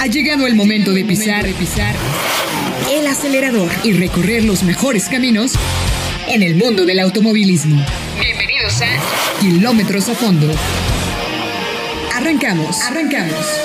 Ha llegado el momento de pisar, de pisar el acelerador y recorrer los mejores caminos en el mundo del automovilismo. Bienvenidos a Kilómetros a Fondo. Arrancamos, arrancamos.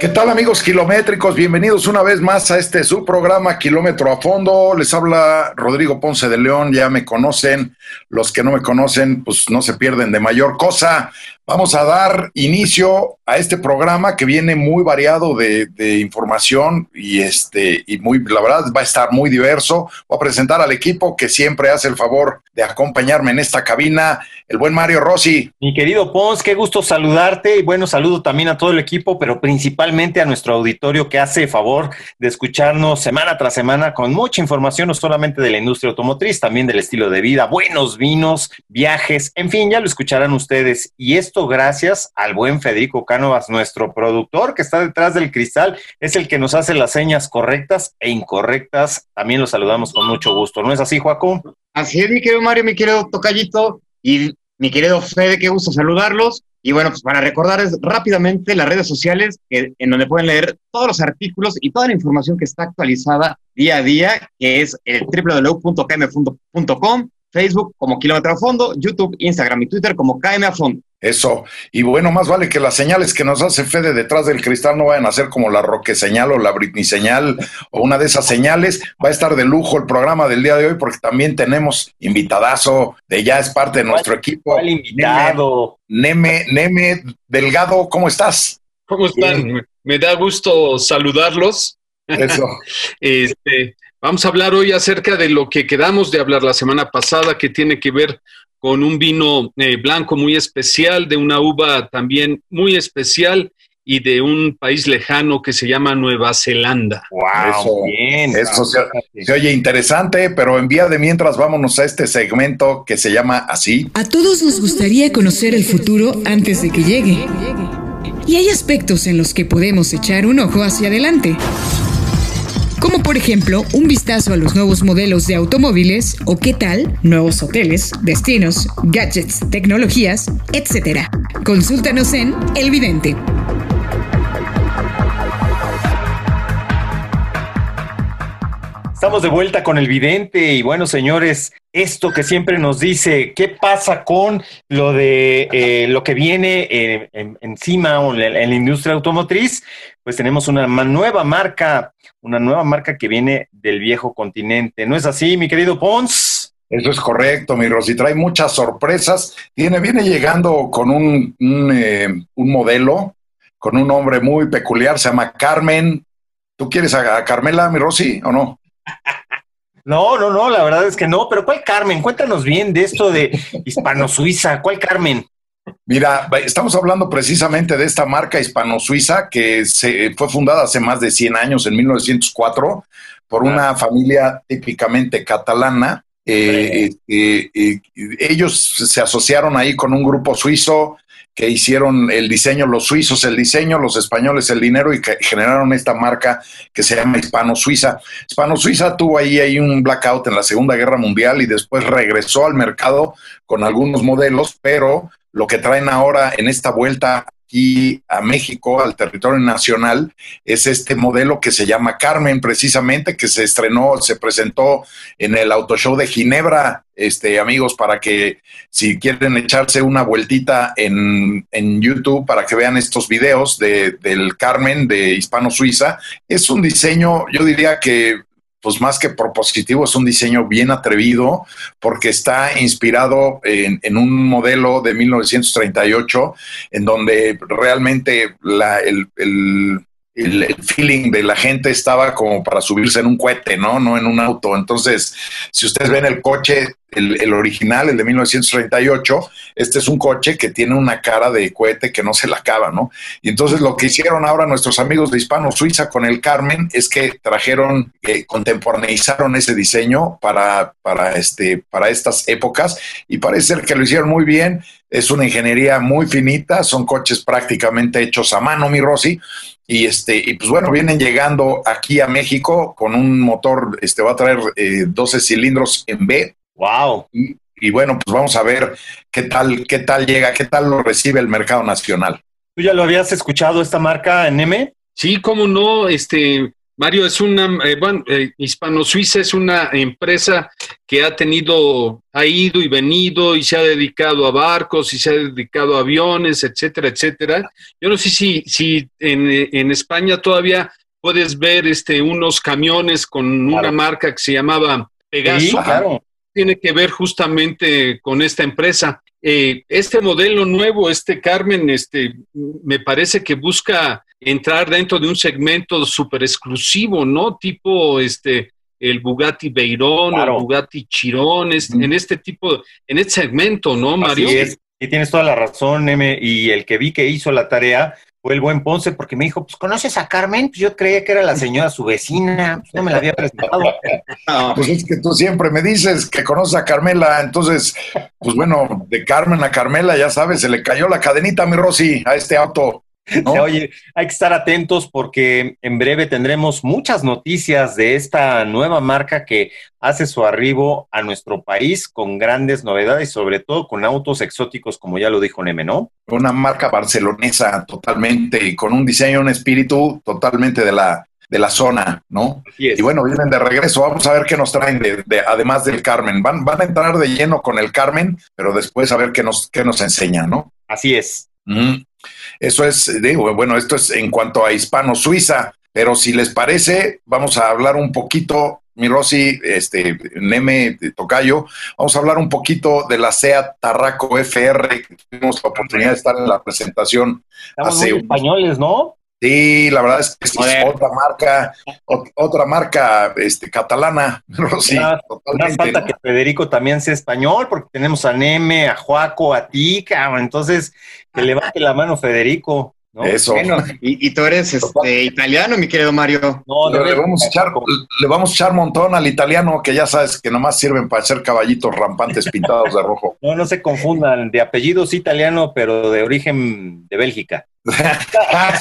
¿Qué tal amigos kilométricos? Bienvenidos una vez más a este su programa Kilómetro a Fondo. Les habla Rodrigo Ponce de León, ya me conocen. Los que no me conocen, pues no se pierden de mayor cosa. Vamos a dar inicio a este programa que viene muy variado de, información y este y muy la verdad va a estar muy diverso. Voy a presentar al equipo que siempre hace el favor de acompañarme en esta cabina, el buen Mario Rossi. Mi querido Pons, qué gusto saludarte y bueno, saludo también a todo el equipo, pero principalmente a nuestro auditorio que hace favor de escucharnos semana tras semana con mucha información, no solamente de la industria automotriz, también del estilo de vida, buenos vinos, viajes, en fin, ya lo escucharán ustedes y esto gracias al buen Federico Cánovas, nuestro productor que está detrás del cristal, es el que nos hace las señas correctas e incorrectas. También lo saludamos con mucho gusto. ¿No es así, Joaco? Así es, mi querido Mario, mi querido Tocayito y mi querido Fede, qué gusto saludarlos. Y bueno, pues para recordarles rápidamente las redes sociales en donde pueden leer todos los artículos y toda la información que está actualizada día a día, que es el www.kmfundo.com, Facebook como Kilómetro a Fondo, YouTube, Instagram y Twitter como KM a Fondo. Eso. Y bueno, más vale que las señales que nos hace Fede detrás del cristal no vayan a ser como la Roque señal o la Britney señal o una de esas señales. Va a estar de lujo el programa del día de hoy porque también tenemos invitadazo de ya es parte de nuestro equipo. ¿Cuál invitado? Neme, Neme Delgado, ¿cómo estás? ¿Cómo están? Me da gusto saludarlos. Eso. este, vamos a hablar hoy acerca de lo que quedamos de hablar la semana pasada, que tiene que ver con un vino eh, blanco muy especial, de una uva también muy especial y de un país lejano que se llama Nueva Zelanda. Wow, eso, bien. Eso se, oye interesante, pero en vía de mientras vámonos a este segmento que se llama así. A todos nos gustaría conocer el futuro antes de que llegue. Y hay aspectos en los que podemos echar un ojo hacia adelante como por ejemplo un vistazo a los nuevos modelos de automóviles o qué tal nuevos hoteles, destinos, gadgets, tecnologías, etc. Consúltanos en El Vidente. Estamos de vuelta con el vidente y bueno, señores, esto que siempre nos dice, ¿qué pasa con lo de eh, lo que viene eh, encima en, en la industria automotriz? Pues tenemos una nueva marca una nueva marca que viene del viejo continente. ¿No es así, mi querido Pons? Eso es correcto, mi Rosy. Trae muchas sorpresas. Viene, viene llegando con un, eh, un, modelo, con un nombre muy peculiar, se llama Carmen. ¿Tú quieres a, Carmela, mi Rosy, o no? No, no, no, la verdad es que no, pero ¿cuál Carmen? Cuéntanos bien de esto de Hispano-Suiza, ¿cuál Carmen? Mira, estamos hablando precisamente de esta marca hispano-suiza que se, fue fundada hace más de 100 años, en 1904, por una familia típicamente catalana. Eh, eh, eh, ellos se asociaron ahí con un grupo suizo que hicieron el diseño, los suizos el diseño, los españoles el dinero y que generaron esta marca que se llama Hispano-Suiza. Hispano-Suiza tuvo ahí, ahí un blackout en la Segunda Guerra Mundial y después regresó al mercado con algunos modelos, pero lo que traen ahora en esta vuelta aquí a México, al territorio nacional, es este modelo que se llama Carmen, precisamente, que se estrenó, se presentó en el Auto Show de Ginebra, este, amigos, para que si quieren echarse una vueltita en, en YouTube para que vean estos videos de, del Carmen de Hispano Suiza, es un diseño, yo diría que pues más que propositivo, es un diseño bien atrevido porque está inspirado en, un modelo de 1938 en donde realmente la, el, el, feeling de la gente estaba como para subirse en un cohete, ¿no? No en un auto. Entonces, si ustedes ven el coche, el, original, el de 1938, este es un coche que tiene una cara de cohete que no se la acaba, ¿no? Y entonces lo que hicieron ahora nuestros amigos de Hispano Suiza con el Carmen es que trajeron, eh, contemporaneizaron ese diseño para, para, este, para estas épocas y parece ser que lo hicieron muy bien. Es una ingeniería muy finita, son coches prácticamente hechos a mano, mi Rosy. Y este, y pues bueno, vienen llegando aquí a México con un motor, este va a traer 12 eh, cilindros en B. Wow. Y, bueno, pues vamos a ver qué tal, qué tal llega, qué tal lo recibe el mercado nacional. ¿Tú ya lo habías escuchado esta marca en M? Sí, cómo no, este, Mario, es una, eh, bueno, eh, Hispano-Suiza es una empresa que ha tenido, ha ido y venido y se ha dedicado a barcos y se ha dedicado a aviones, etcétera, etcétera. Yo no sé si, si en, España todavía puedes ver este, unos camiones con una marca que se llamaba Pegaso. claro. Tiene que ver justamente con esta empresa. Eh, este modelo nuevo, este Carmen, este, me parece que busca entrar dentro de un segmento súper exclusivo, ¿no? Tipo este el Bugatti Veyron, el Bugatti Chiron, en este tipo, en este segmento, ¿no, Mario? Así y tienes toda la razón, M, y el que vi que hizo la tarea fue el buen Ponce, porque me dijo, pues, ¿conoces a Carmen? Pues yo creía que era la señora, su vecina, pues, no me la había presentado. pues es que tú siempre me dices que conoces a Carmela, entonces, pues bueno, de Carmen a Carmela, ya sabes, se le cayó la cadenita, mi Rosy, a este auto. Oye, hay que estar atentos porque en breve tendremos muchas noticias de esta nueva marca que hace su arribo a nuestro país con grandes novedades, sobre todo con autos exóticos, como ya lo dijo Neme, ¿no? Una marca barcelonesa totalmente y con un diseño, un espíritu totalmente de la, de la zona, ¿no? Y bueno, vienen de regreso. Vamos a ver qué nos traen de, además del Carmen. Van, van a entrar de lleno con el Carmen, pero después a ver qué nos, qué nos enseña, ¿no? Así es. Eso es, digo, bueno, esto es en cuanto a Hispano-Suiza, pero si les parece, vamos a hablar un poquito, mi Rosy, este, Neme, Tocayo, vamos a hablar un poquito de la SEAT Tarraco FR, que tuvimos la oportunidad de estar en la presentación hace españoles, ¿no? Sí, la verdad es que es otra marca, otra marca este, catalana. Sí, totalmente. falta que Federico también sea español, porque tenemos a Neme, a Juaco, a ti, entonces que levante la mano Federico. Eso. Bueno, y, tú eres este, italiano, mi querido Mario. No, le, vamos a echar, le vamos a echar montón al italiano, que ya sabes que nomás sirven para hacer caballitos rampantes pintados de rojo. No, no se confundan, de apellidos italiano, pero de origen de Bélgica. Ah,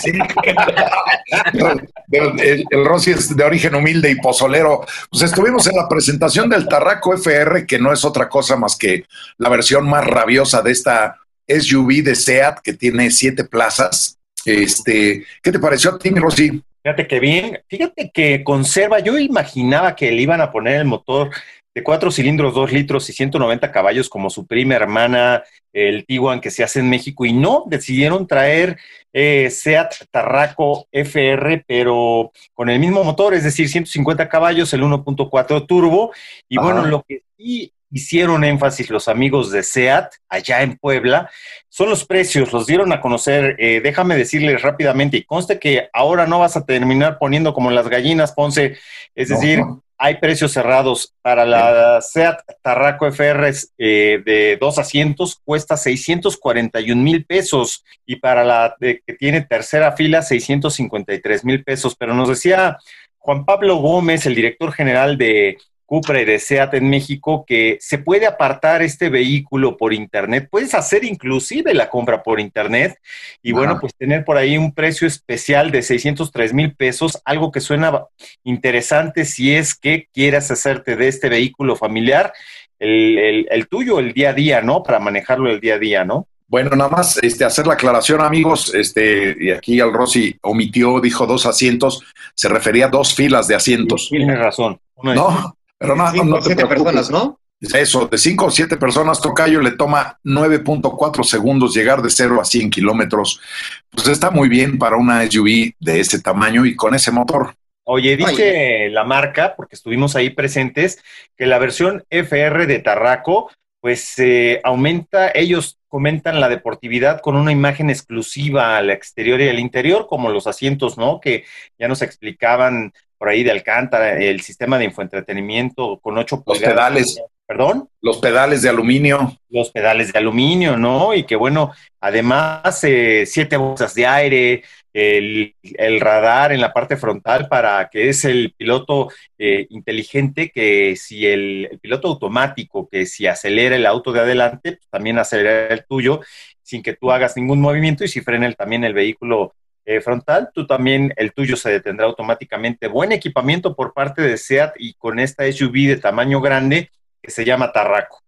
el, el, Rossi es de origen humilde y pozolero. Pues estuvimos en la presentación del Tarraco FR, que no es otra cosa más que la versión más rabiosa de esta SUV de SEAT, que tiene siete plazas. Este, ¿Qué te pareció a ti, Rossi? Fíjate que bien, fíjate que conserva, yo imaginaba que le iban a poner el motor de cuatro cilindros, dos litros y 190 caballos como su prima hermana, el Tiguan que se hace en México, y no, decidieron traer eh, Seat Tarraco FR, pero con el mismo motor, es decir, 150 caballos, el 1.4 turbo, y bueno, lo que sí hicieron énfasis los amigos de SEAT allá en Puebla son los precios, los dieron a conocer. Eh, déjame decirles rápidamente, y conste que ahora no vas a terminar poniendo como las gallinas, Ponce, es decir, hay precios cerrados. Para la SEAT Tarraco FR eh, de dos asientos cuesta 641 mil pesos y para la que tiene tercera fila 653 mil pesos. Pero nos decía Juan Pablo Gómez, el director general de Cupra y de SEAT en México que se puede apartar este vehículo por internet. Puedes hacer inclusive la compra por internet y bueno, pues tener por ahí un precio especial de 603 mil pesos, algo que suena interesante si es que quieras hacerte de este vehículo familiar el, el tuyo el día a día, ¿no? Para manejarlo el día a día, ¿no? Bueno, nada más este, hacer la aclaración, amigos, este, y aquí al Rossi omitió, dijo dos asientos, se refería a dos filas de asientos. Tiene razón. no, pero no, no, siete personas, ¿no? Eso, de cinco o siete personas, Tocayo le toma 9.4 segundos llegar de 0 a 100 kilómetros. Pues está muy bien para una SUV de ese tamaño y con ese motor. Oye, dice la marca, porque estuvimos ahí presentes, que la versión FR de Tarraco, pues eh, aumenta, ellos comentan la deportividad con una imagen exclusiva al exterior y al interior, como los asientos, ¿no? Que ya nos explicaban por ahí de Alcántara, el sistema de infoentretenimiento con ocho Los pedales. ¿Perdón? Los pedales de aluminio. Los pedales de aluminio, ¿no? Y que bueno, además eh, siete bolsas de aire, el, radar en la parte frontal para que es el piloto eh, inteligente que si el, piloto automático, que si acelera el auto de adelante, pues, también acelera el tuyo sin que tú hagas ningún movimiento y si frena el, también el vehículo eh, frontal, tú también el tuyo se detendrá automáticamente. Buen equipamiento por parte de SEAT y con esta SUV de tamaño grande que se llama Tarraco.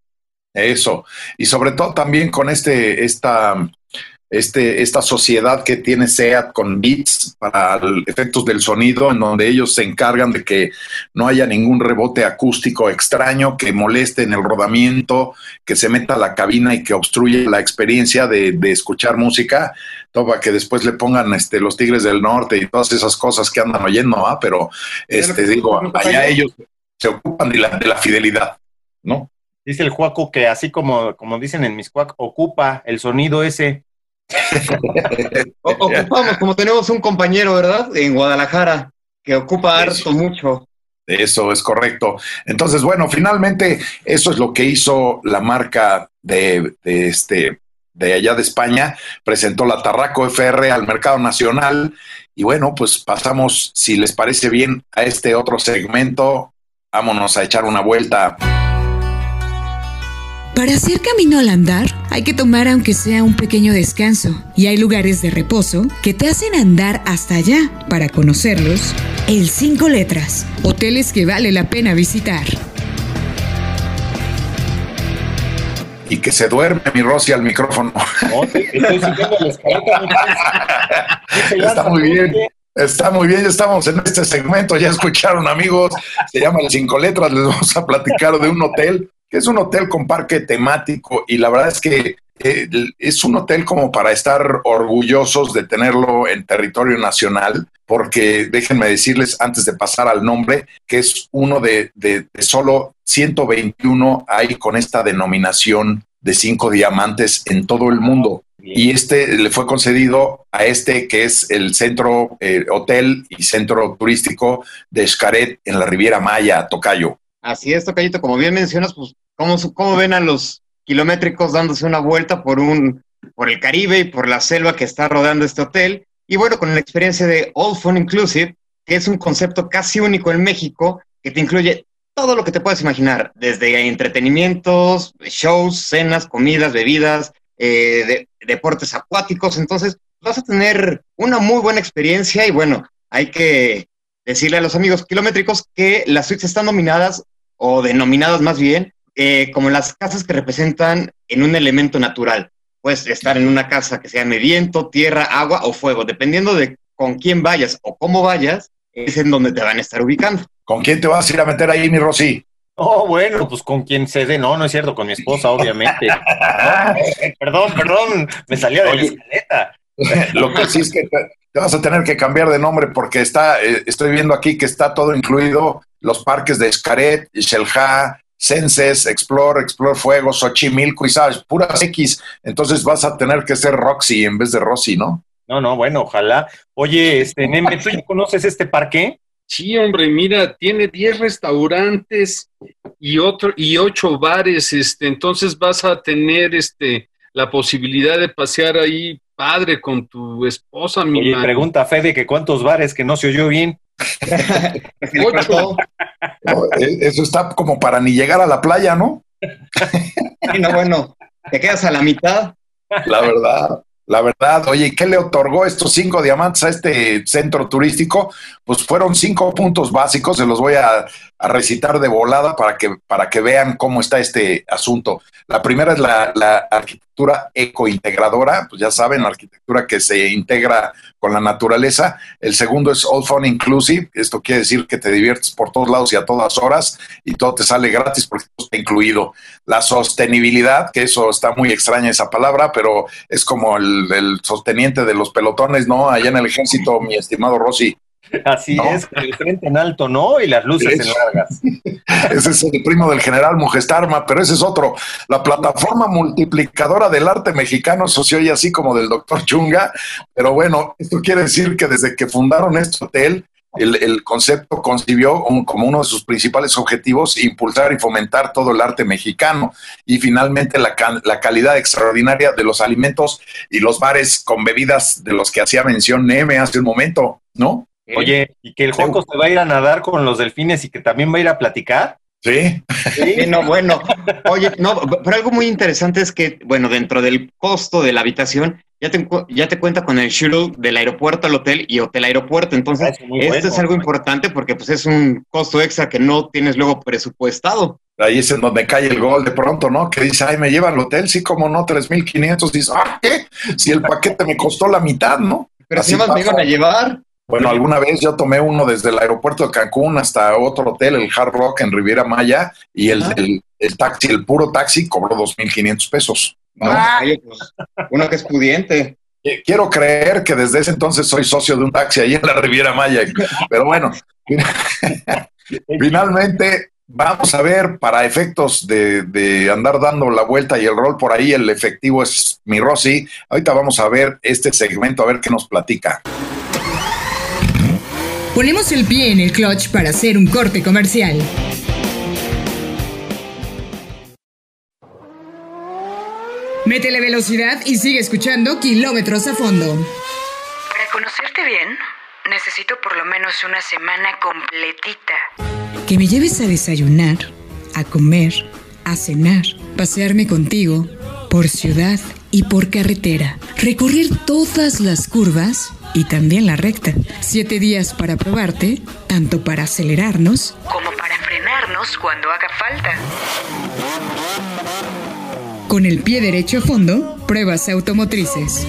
Eso. Y sobre todo también con este, esta este, esta sociedad que tiene SEAT con Beats para efectos del sonido, en donde ellos se encargan de que no haya ningún rebote acústico extraño que moleste en el rodamiento, que se meta a la cabina y que obstruya la experiencia de, escuchar música, todo para que después le pongan este, los Tigres del Norte y todas esas cosas que andan oyendo, ¿ah? pero este, digo, allá ellos se ocupan de la, de la fidelidad, ¿no? Dice el Juaco que así como, como dicen en mis cuac, ocupa el sonido ese. Ocupamos, como tenemos un compañero, ¿verdad? En Guadalajara, que ocupa harto mucho. Eso es correcto. Entonces, bueno, finalmente eso es lo que hizo la marca de, de, este de allá de España, presentó la Tarraco FR al mercado nacional y bueno, pues pasamos, si les parece bien, a este otro segmento. Vámonos a echar una vuelta. Para hacer camino al andar, hay que tomar aunque sea un pequeño descanso, y hay lugares de reposo que te hacen andar hasta allá. Para conocerlos, el Cinco Letras, hoteles que vale la pena visitar. Y que se duerme mi Rosy al micrófono. Está muy bien. Está muy bien, ya estamos en este segmento, ya escucharon amigos, se llama el Cinco Letras, les vamos a platicar de un hotel que es un hotel con parque temático y la verdad es que eh, es un hotel como para estar orgullosos de tenerlo en territorio nacional, porque déjenme decirles antes de pasar al nombre, que es uno de, de, de solo 121 hay con esta denominación de cinco diamantes en todo el mundo. Y este le fue concedido a este que es el centro eh, hotel y centro turístico de Xcaret en la Riviera Maya, Tocayo. Así es, Tocayito, como bien mencionas, pues, ¿cómo, cómo ven a los kilométricos dándose una vuelta por, un, por el Caribe y por la selva que está rodeando este hotel? Y bueno, con la experiencia de All Fun Inclusive, que es un concepto casi único en México, que te incluye todo lo que te puedas imaginar, desde entretenimientos, shows, cenas, comidas, bebidas, eh, deportes acuáticos. Entonces, vas a tener una muy buena experiencia y bueno, hay que decirle a los amigos kilométricos que las suites están nominadas o denominadas más bien, eh, como las casas que representan en un elemento natural. Puedes estar en una casa que sea de viento, tierra, agua o fuego, dependiendo de con quién vayas o cómo vayas, es en donde te van a estar ubicando. ¿Con quién te vas a ir a meter ahí, mi Rosy? Oh, bueno, pues con quien se dé, no, no es cierto, con mi esposa, obviamente. perdón, perdón, me salía de la escaleta. Lo que sí es que te, vas a tener que cambiar de nombre porque está, eh, estoy viendo aquí que está todo incluido, los parques de Xcaret, Xelha, Senses, Explore, Explore Fuego, Xochimilco y sabes, puras X. Entonces vas a tener que ser Roxy en vez de Rosy, ¿no? No, no, bueno, ojalá. Oye, este, Neme, ¿tú ya conoces este parque? Sí, hombre, mira, tiene 10 restaurantes y otro y 8 bares, este, entonces vas a tener este la posibilidad de pasear ahí padre con tu esposa, mi Oye, pregunta a Fede que cuántos bares que no se oyó bien. Eh, eso está como para ni llegar a la playa, ¿no? no, bueno, te quedas a la mitad. La verdad. La verdad, oye, ¿qué le otorgó estos cinco diamantes a este centro turístico? Pues fueron cinco puntos básicos, se los voy a, recitar de volada para que, para que vean cómo está este asunto. La primera es la, arquitectura ecointegradora, pues ya saben, la arquitectura que se integra con la naturaleza. El segundo es All Fun Inclusive, esto quiere decir que te diviertes por todos lados y a todas horas y todo te sale gratis porque está incluido. La sostenibilidad, que eso está muy extraña esa palabra, pero es como el, el sosteniente de los pelotones, ¿no? Allá en el ejército, mi estimado Rossi. Así es, con el frente en alto, ¿no? Y las luces en largas. Ese es el primo del general Mujestarma, pero ese es otro. La plataforma multiplicadora del arte mexicano, eso se oye así como del doctor Chunga, pero bueno, esto quiere decir que desde que fundaron este hotel, el, concepto concibió como uno de sus principales objetivos impulsar y fomentar todo el arte mexicano y finalmente la, la, calidad extraordinaria de los alimentos y los bares con bebidas de los que hacía mención Neme hace un momento, ¿no? Oye, ¿y que el Juanco se va a ir a nadar con los delfines y que también va a ir a platicar? Sí. Sí, no, bueno. Oye, no, pero algo muy interesante es que, bueno, dentro del costo de la habitación, ya te, ya te cuenta con el shuttle del aeropuerto al hotel y hotel aeropuerto. Entonces, ah, esto es algo importante porque pues es un costo extra que no tienes luego presupuestado. Ahí es en donde cae el gol de pronto, ¿no? Que dice, ay, me lleva al hotel, sí, como no, 3.500. Dice, ah, ¿qué? Si el paquete me costó la mitad, ¿no? Pero si más me iban a llevar. Bueno, alguna vez yo tomé uno desde el aeropuerto de Cancún hasta otro hotel, el Hard Rock en Riviera Maya, y el, el, taxi, el puro taxi, cobró 2.500 pesos. Ah, pues, uno que es pudiente. Quiero creer que desde ese entonces soy socio de un taxi ahí en la Riviera Maya, pero bueno, finalmente vamos a ver para efectos de, de, andar dando la vuelta y el rol por ahí, el efectivo es mi Rosy. Ahorita vamos a ver este segmento, a ver qué nos platica. Ponemos el pie en el clutch para hacer un corte comercial. Métele velocidad y sigue escuchando kilómetros a fondo. Para conocerte bien, necesito por lo menos una semana completita. Que me lleves a desayunar, a comer, a cenar, pasearme contigo por ciudad y por carretera, recorrer todas las curvas y también la recta. Siete días para probarte, tanto para acelerarnos como para frenarnos cuando haga falta. Con el pie derecho a fondo, pruebas automotrices.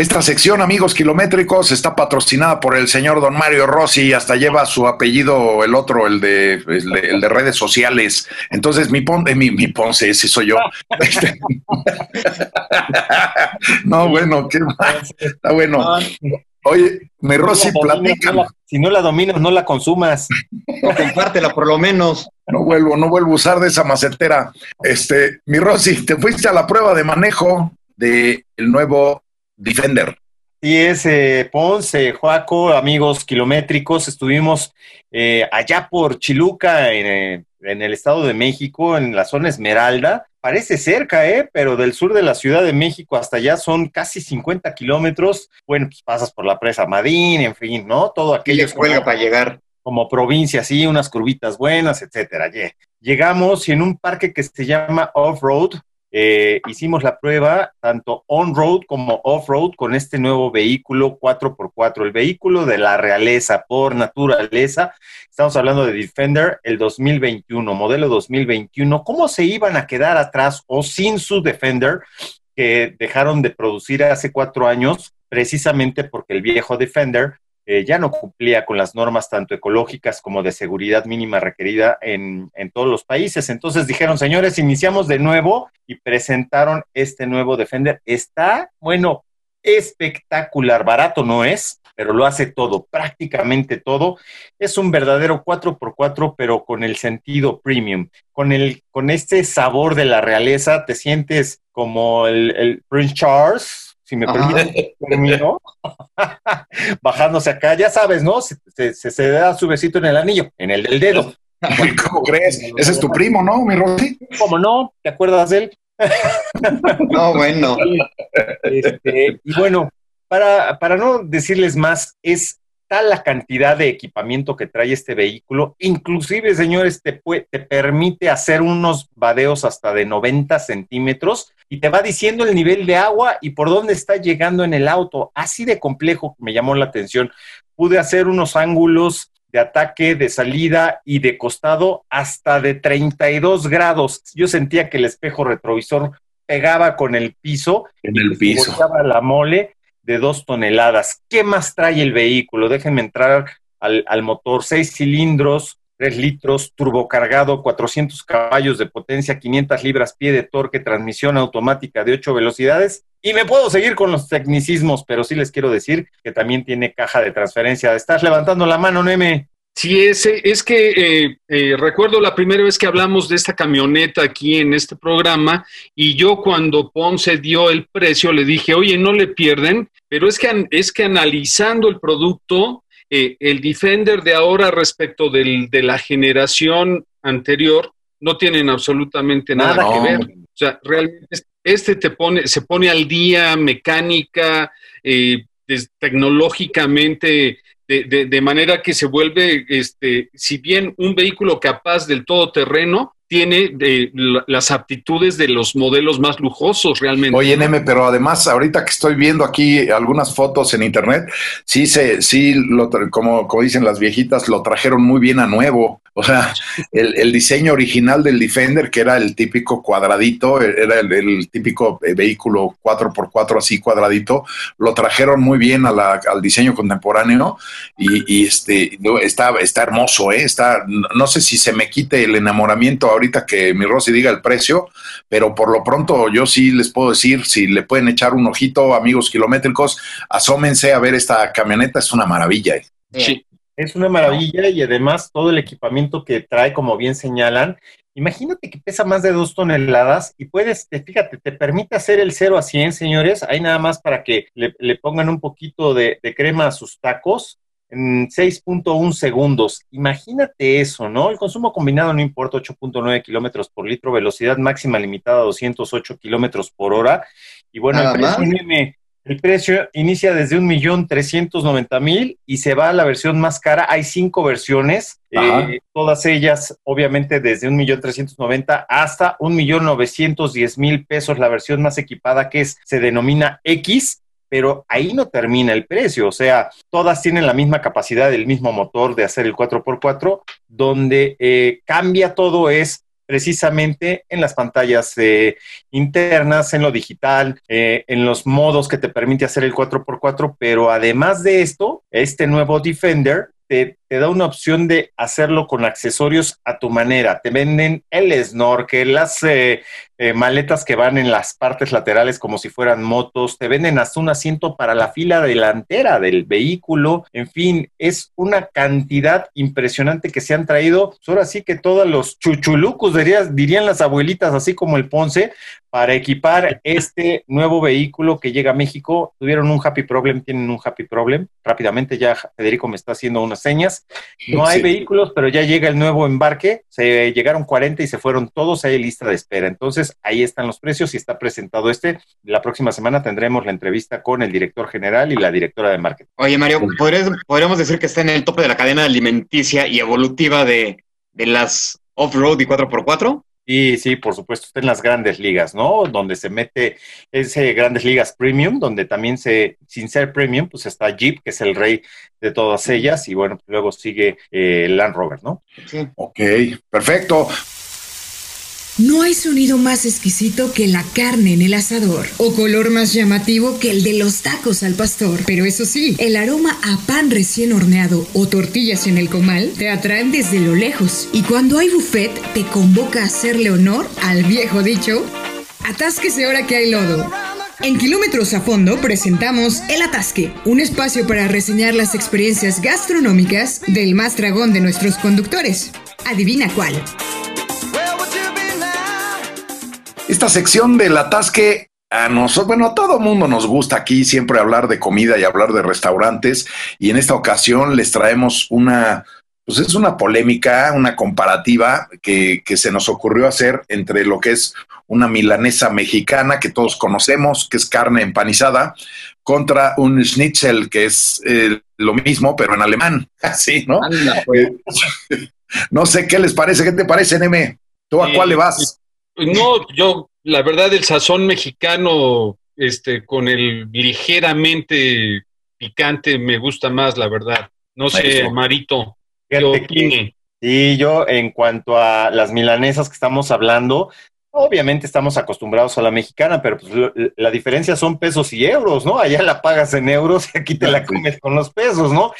Esta sección, amigos kilométricos, está patrocinada por el señor don Mario Rossi y hasta lleva su apellido, el otro, el de, el de, redes sociales. Entonces, mi, pon, mi, mi Ponce, ese soy yo. no, bueno, qué mal. Está bueno. Oye, mi Rossi, platica. si no la dominas, no la consumas. No, compártela por lo menos. No vuelvo, no vuelvo a usar de esa macetera. Este, mi Rossi, te fuiste a la prueba de manejo del el nuevo Defender. Sí, es eh, Ponce, Joaco, amigos kilométricos. Estuvimos eh, allá por Chiluca, eh, en, el Estado de México, en la zona Esmeralda. Parece cerca, ¿eh? Pero del sur de la Ciudad de México hasta allá son casi 50 kilómetros. Bueno, pues pasas por la presa Madín, en fin, ¿no? Todo aquello. Y para llegar. Como provincia, sí, unas curvitas buenas, etcétera. Llegamos y en un parque que se llama Off-Road, eh, hicimos la prueba tanto on-road como off-road con este nuevo vehículo 4x4, el vehículo de la realeza por naturaleza. Estamos hablando de Defender el 2021, modelo 2021. ¿Cómo se iban a quedar atrás o sin su Defender que dejaron de producir hace cuatro años? Precisamente porque el viejo Defender eh, ya no cumplía con las normas tanto ecológicas como de seguridad mínima requerida en, en, todos los países. Entonces dijeron, señores, iniciamos de nuevo y presentaron este nuevo Defender. Está, bueno, espectacular, barato no es, pero lo hace todo, prácticamente todo. Es un verdadero 4x4, pero con el sentido premium, con, el, con este sabor de la realeza, te sientes como el, el Prince Charles si me permite termino, bajándose acá, ya sabes, ¿no? Se, se, da su besito en el anillo, en el del dedo. ¿Cómo crees? Ese es tu primo, ¿no, mi Rosy? ¿Cómo no? ¿Te acuerdas de él? no, bueno. Este, y bueno, para, para no decirles más, es la cantidad de equipamiento que trae este vehículo, inclusive, señores, te, te permite hacer unos vadeos hasta de 90 centímetros y te va diciendo el nivel de agua y por dónde está llegando en el auto. Así de complejo me llamó la atención. Pude hacer unos ángulos de ataque, de salida y de costado hasta de 32 grados. Yo sentía que el espejo retrovisor pegaba con el piso. En el piso. la mole de dos toneladas. ¿Qué más trae el vehículo? Déjenme entrar al, motor. Seis cilindros, tres litros, turbocargado, 400 caballos de potencia, 500 libras pie de torque, transmisión automática de ocho velocidades. Y me puedo seguir con los tecnicismos, pero sí les quiero decir que también tiene caja de transferencia. Estás levantando la mano, Neme. Sí, es, es que eh, eh, recuerdo la primera vez que hablamos de esta camioneta aquí en este programa y yo cuando Ponce dio el precio le dije, oye, no le pierden, pero es que, es que analizando el producto, eh, el Defender de ahora respecto del, de la generación anterior no tienen absolutamente nada, que ver. O sea, realmente este te pone, se pone al día mecánica, tecnológicamente de, manera que se vuelve, este, si bien un vehículo capaz del todoterreno, tiene eh, las aptitudes de los modelos más lujosos realmente. Oye, Neme, pero además ahorita que estoy viendo aquí algunas fotos en internet, sí se, sí, lo, como, como dicen las viejitas, lo trajeron muy bien a nuevo. O sea, el, diseño original del Defender, que era el típico cuadradito, era el, típico eh, vehículo 4x4 así cuadradito, lo trajeron muy bien a la, al diseño contemporáneo y, este está, está hermoso, ¿eh? Está, no sé si se me quite el enamoramiento ahorita que mi Rosy diga el precio, pero por lo pronto yo sí les puedo decir, si le pueden echar un ojito, amigos kilométricos, asómense a ver esta camioneta, es una maravilla. ¿eh? Sí. Es una maravilla y además todo el equipamiento que trae, como bien señalan, imagínate que pesa más de dos toneladas y puedes, fíjate, te permite hacer el 0 a 100, señores, hay nada más para que le, pongan un poquito de, de crema a sus tacos en 6.1 segundos. Imagínate eso, ¿no? El consumo combinado no importa, 8.9 kilómetros por litro, velocidad máxima limitada a 208 kilómetros por hora. Y bueno, el precio, el precio inicia desde un millón trescientos noventa mil y se va a la versión más cara. Hay cinco versiones, eh, todas ellas obviamente desde un millón trescientos noventa hasta un millón novecientos diez mil pesos. La versión más equipada que es, se denomina X, pero ahí no termina el precio, o sea, todas tienen la misma capacidad, el mismo motor de hacer el 4x4, donde eh, cambia todo es precisamente en las pantallas eh, internas, en lo digital, eh, en los modos que te permite hacer el 4x4, pero además de esto, este nuevo Defender te, da una opción de hacerlo con accesorios a tu manera. Te venden el snorkel, las eh, eh, maletas que van en las partes laterales como si fueran motos, te venden hasta un asiento para la fila delantera del vehículo. En fin, es una cantidad impresionante que se han traído. Pues ahora sí que todos los chuchulucos, dirían, dirían las abuelitas, así como el Ponce, para equipar este nuevo vehículo que llega a México. Tuvieron un happy problem, tienen un happy problem. Rápidamente ya Federico me está haciendo unas señas. No hay vehículos, pero ya llega el nuevo embarque. Se llegaron 40 y se fueron todos. Hay lista de espera. Entonces, ahí están los precios y está presentado este. La próxima semana tendremos la entrevista con el director general y la directora de marketing. Oye, Mario, ¿podríamos decir que está en el tope de la cadena alimenticia y evolutiva de, de las off-road y 4x4? Sí, sí, por supuesto, en las grandes ligas, ¿no? Donde se mete ese grandes ligas premium, donde también se, sin ser premium, pues está Jeep, que es el rey de todas ellas, y bueno, luego sigue eh, Land Rover, ¿no? Sí. Ok, perfecto. No hay sonido más exquisito que la carne en el asador o color más llamativo que el de los tacos al pastor. Pero eso sí, el aroma a pan recién horneado o tortillas en el comal te atraen desde lo lejos. Y cuando hay buffet, te convoca a hacerle honor al viejo dicho, atásquese ahora que hay lodo. En Kilómetros a Fondo presentamos El Atasque, un espacio para reseñar las experiencias gastronómicas del más dragón de nuestros conductores. Adivina cuál. Esta sección del atasque a nosotros, bueno, a todo mundo nos gusta aquí siempre hablar de comida y hablar de restaurantes y en esta ocasión les traemos una, pues es una polémica, una comparativa que, que se nos ocurrió hacer entre lo que es una milanesa mexicana que todos conocemos, que es carne empanizada, contra un schnitzel que es eh, lo mismo, pero en alemán, así, ¿no? Pues. no sé qué les parece, ¿qué te parece, Neme? ¿Tú a cuál le vas? No, yo, la verdad, el sazón mexicano, este, con el ligeramente picante, me gusta más, la verdad. No sé, Marito, ¿qué opine? Sí, yo en cuanto a las milanesas que estamos hablando, obviamente estamos acostumbrados a la mexicana, pero pues la diferencia son pesos y euros, ¿no? Allá la pagas en euros y aquí te la comes con los pesos, ¿no?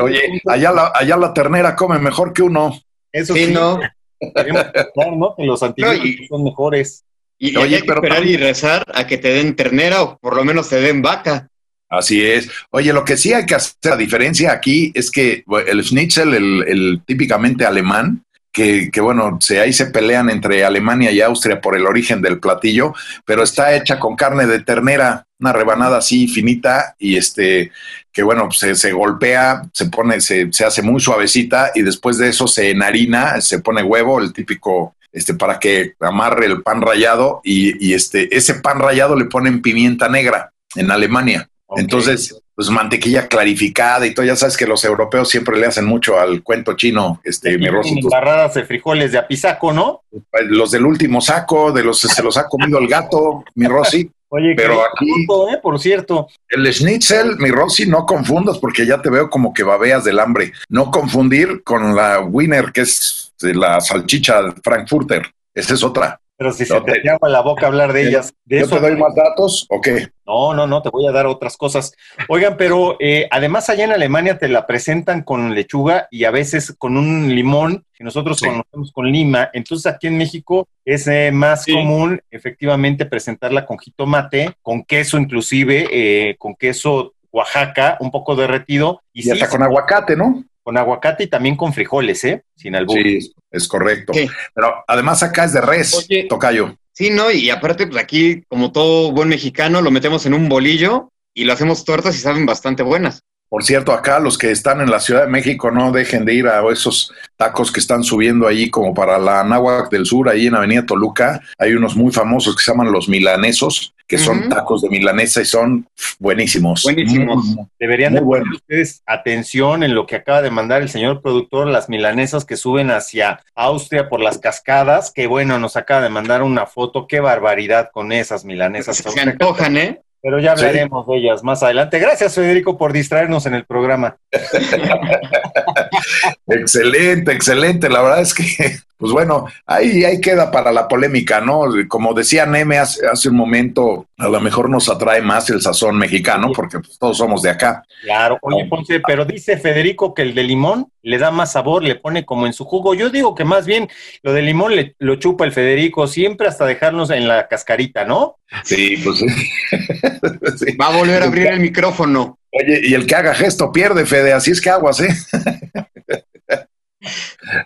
oye, allá la, allá la ternera come mejor que uno. Eso sí, ¿no? ¿no? Que los antiguos son mejores. Y, Oye, hay que esperar y rezar a que te den ternera o por lo menos te den vaca. Así es. Oye, lo que sí hay que hacer la diferencia aquí es que el schnitzel, el, típicamente alemán, que, que, bueno, se, ahí se pelean entre Alemania y Austria por el origen del platillo, pero está hecha con carne de ternera, una rebanada así finita y este, que bueno, se, se golpea, se pone, se, se, hace muy suavecita y después de eso se enharina, se pone huevo, el típico, este, para que amarre el pan rallado y, y este, ese pan rallado le ponen pimienta negra en Alemania. Entonces, pues mantequilla clarificada y todo. Ya sabes que los europeos siempre le hacen mucho al cuento chino, este, mi barradas de frijoles de apisaco, ¿no? Los del último saco, de los se los ha comido el gato, mi Rosy. Oye, pero aquí, eh, por cierto. El schnitzel, mi Rosy, no confundas porque ya te veo como que babeas del hambre. No confundir con la winner, que es la salchicha frankfurter. Esa es otra. Pero si se te, llama la boca hablar de ellas. De ¿Yo te doy más datos o qué? No, no, no, te voy a dar otras cosas. Oigan, pero eh, además allá en Alemania te la presentan con lechuga y a veces con un limón, que nosotros conocemos con lima. Entonces aquí en México es eh, más común efectivamente presentarla con jitomate, con queso inclusive, eh, con queso Oaxaca, un poco derretido. Y, hasta con aguacate, ¿no? Con aguacate y también con frijoles, ¿eh? Sin albur. Sí, es correcto. Pero además acá es de res, tocayo. Sí, ¿no? Y aparte, pues aquí, como todo buen mexicano, lo metemos en un bolillo y lo hacemos tortas y saben bastante buenas. Por cierto, acá los que están en la Ciudad de México no dejen de ir a esos tacos que están subiendo ahí como para la Anáhuac del Sur, ahí en Avenida Toluca. Hay unos muy famosos que se llaman los milanesos, que son tacos de milanesa y son buenísimos. Buenísimos. Deberían de poner ustedes atención en lo que acaba de mandar el señor productor, las milanesas que suben hacia Austria por las cascadas, que bueno, nos acaba de mandar una foto, qué barbaridad con esas milanesas. Se antojan, ¿eh? Pero ya hablaremos de ellas más adelante. Gracias, Federico, por distraernos en el programa. excelente, excelente. La verdad es que, pues bueno, ahí, ahí queda para la polémica, ¿no? Como decía Neme hace, hace un momento, a lo mejor nos atrae más el sazón mexicano, porque pues, todos somos de acá. Claro, oye, Ponce, pero dice Federico que el de limón le da más sabor, le pone como en su jugo. Yo digo que más bien lo de limón le, lo chupa el Federico siempre hasta dejarnos en la cascarita, ¿no? Sí, pues sí. Va a volver a abrir el micrófono. Oye, y el que haga gesto pierde, Fede, así es que aguas, ¿eh?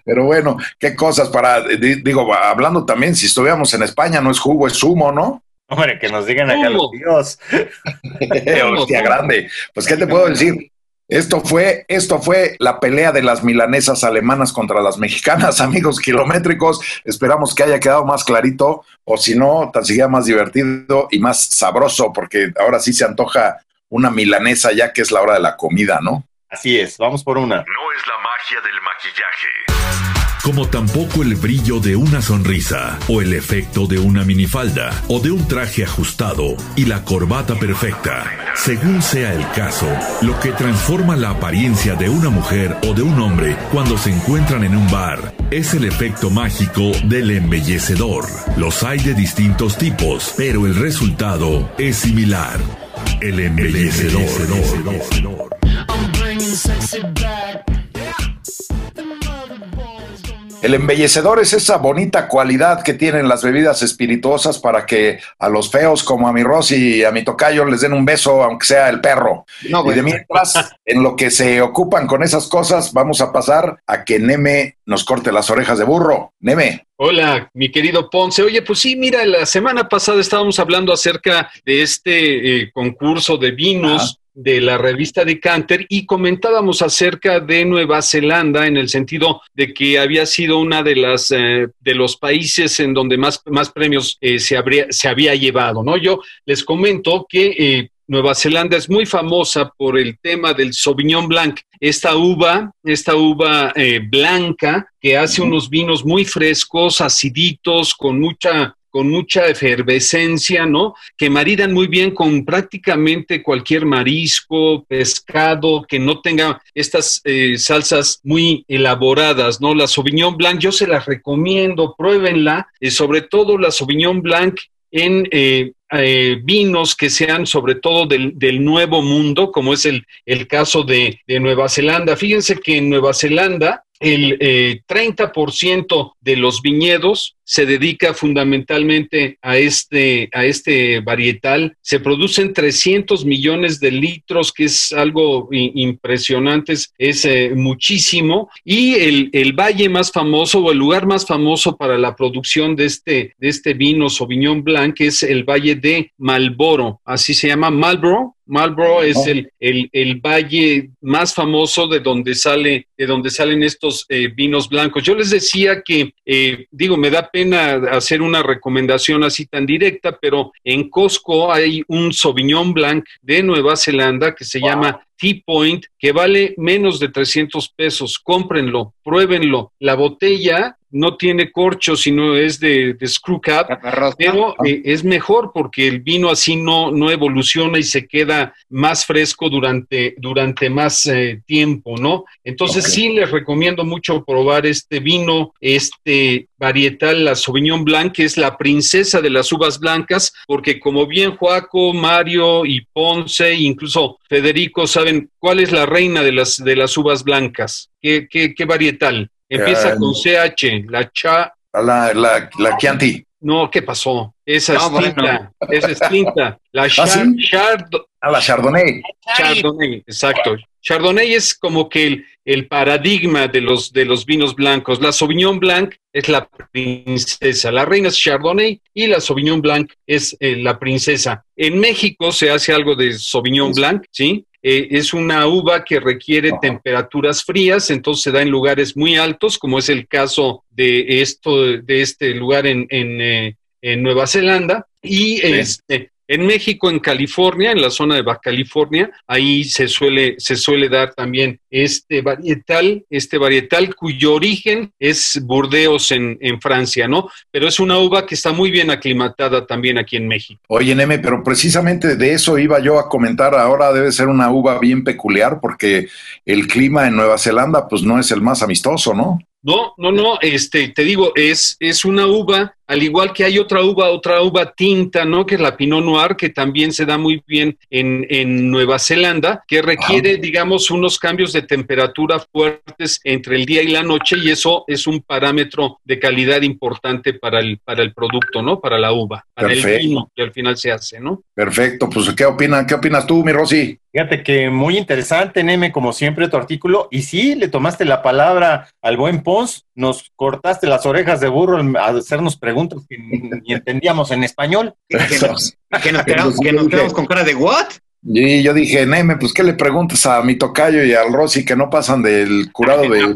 Pero bueno, qué cosas para, digo, hablando también, si estuviéramos en España, no es jugo, es zumo, ¿no? Hombre, que nos digan acá los tíos. Hostia grande. Pues, ¿qué te puedo decir? Esto fue, esto fue la pelea de las milanesas alemanas contra las mexicanas, amigos kilométricos. Esperamos que haya quedado más clarito, o si no, tan siquiera más divertido y más sabroso, porque ahora sí se antoja una milanesa ya que es la hora de la comida, ¿no? Así es, vamos por una. No es la magia del maquillaje como tampoco el brillo de una sonrisa, o el efecto de una minifalda, o de un traje ajustado y la corbata perfecta. Según sea el caso, lo que transforma la apariencia de una mujer o de un hombre cuando se encuentran en un bar es el efecto mágico del embellecedor. Los hay de distintos tipos, pero el resultado es similar. El embellecedor. El embellecedor es esa bonita cualidad que tienen las bebidas espirituosas para que a los feos como a mi Rosy y a mi tocayo les den un beso, aunque sea el perro. y de mientras, en lo que se ocupan con esas cosas, vamos a pasar a que Neme nos corte las orejas de burro. Neme. Hola, mi querido Ponce. Oye, pues sí, mira, la semana pasada estábamos hablando acerca de este eh, concurso de vinos de la revista de Canter y comentábamos acerca de Nueva Zelanda en el sentido de que había sido una de las eh, de los países en donde más, más premios eh, se, habría, se había llevado, ¿no? Yo les comento que eh, Nueva Zelanda es muy famosa por el tema del Sauvignon Blanc, esta uva, esta uva blanca que hace unos vinos muy frescos, aciditos, con mucha con mucha efervescencia, ¿no? Que maridan muy bien con prácticamente cualquier marisco, pescado, que no tenga estas eh, salsas muy elaboradas, ¿no? La Sauvignon Blanc, yo se las recomiendo, pruébenla, y sobre todo la Sauvignon Blanc en eh, eh, vinos que sean sobre todo del, nuevo mundo, como es el, el caso de, de, Nueva Zelanda. Fíjense que en Nueva Zelanda el 30% eh, de los viñedos se dedica fundamentalmente a este, a este varietal. Se producen 300 millones de litros, que es algo impresionante, es, eh, muchísimo. Y el, valle más famoso o el lugar más famoso para la producción de este, de este vino Sauvignon Blanc es el valle de Malboro, así se llama Marlboro, Marlboro es el, el, el, valle más famoso de donde sale, de donde salen estos eh, vinos blancos. Yo les decía que, eh, digo, me da pena hacer una recomendación así tan directa, pero en Costco hay un Sauvignon Blanc de Nueva Zelanda que se llama T Point, que vale menos de 300 pesos. Cómprenlo, pruébenlo. La botella no tiene corcho, sino es de, screw cap, pero eh, es mejor porque el vino así no, no evoluciona y se queda más fresco durante, durante más eh, tiempo, ¿no? Entonces sí les recomiendo mucho probar este vino, este varietal, la Sauvignon Blanc, que es la princesa de las uvas blancas, porque como bien Joaco, Mario y Ponce, incluso Federico saben cuál es la reina de las, de las uvas blancas, qué, qué, qué varietal. Empieza con CH, la cha. La, la, la Chianti. No, ¿qué pasó? Esa es tinta, esa es tinta. La, ¿Ah, ah, la Chardonnay. Chardonnay, exacto. Chardonnay es como que el, el, paradigma de los, de los vinos blancos. La Sauvignon Blanc es la princesa, la reina es Chardonnay y la Sauvignon Blanc es eh, la princesa. En México se hace algo de Sauvignon Blanc, ¿sí? Eh, es una uva que requiere temperaturas frías, entonces se da en lugares muy altos, como es el caso de esto, de este lugar en, en, eh, Nueva Zelanda. Y este, en México, en California, en la zona de Baja California, ahí se suele, se suele dar también este varietal, este varietal cuyo origen es Burdeos en, en, Francia, ¿no? Pero es una uva que está muy bien aclimatada también aquí en México. Oye, Neme, pero precisamente de eso iba yo a comentar. Ahora debe ser una uva bien peculiar porque el clima en Nueva Zelanda, pues no es el más amistoso, ¿no? No, no, no, este, te digo, es, es una uva, al igual que hay otra uva, otra uva tinta, ¿no? Que es la Pinot Noir, que también se da muy bien en, en Nueva Zelanda, que requiere, digamos, unos cambios de temperatura fuertes entre el día y la noche, y eso es un parámetro de calidad importante para el, para el producto, ¿no? Para la uva, para el vino que al final se hace, ¿no? Perfecto, pues ¿qué opinas? ¿Qué opinas tú, mi Rosy? Fíjate que muy interesante, Neme, como siempre, tu artículo. Y sí, le tomaste la palabra al buen Pons, nos cortaste las orejas de burro al hacernos preguntas que ni entendíamos en español. ¿Que nos, quedamos, con cara de what? Y yo dije, Neme, pues ¿qué le preguntas a mi tocayo y al Rosy que no pasan del curado de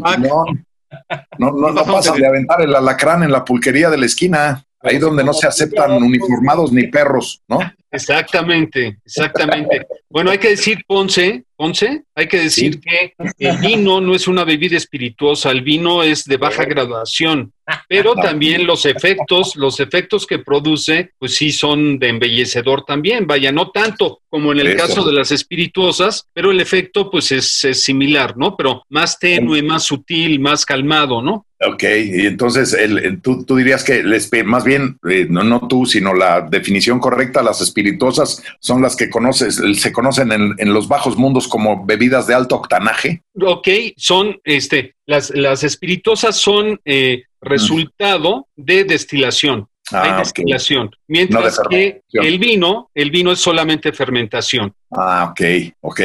no, no, no, pasan de aventar el alacrán en la pulquería de la esquina, ahí donde no se aceptan uniformados ni perros, ¿no? Exactamente, exactamente. Bueno, hay que decir, Ponce, Ponce, hay que decir que el vino no es una bebida espirituosa, el vino es de baja graduación, pero también los efectos, los efectos que produce, pues sí son de embellecedor también, vaya, no tanto como en el caso de las espirituosas, pero el efecto pues es, es similar, ¿no? Pero más tenue, más sutil, más calmado, ¿no? Ok, y entonces el, tú, tú, dirías que les, más bien, eh, no, no tú, sino la definición correcta, las espirituosas son las que conoces, se conocen en, en, los bajos mundos como bebidas de alto octanaje. Ok, son, este, las, las espirituosas son eh, resultado de destilación. Ah, hay destilación. Mientras que el vino, el vino es solamente fermentación. Ah, ok, ok.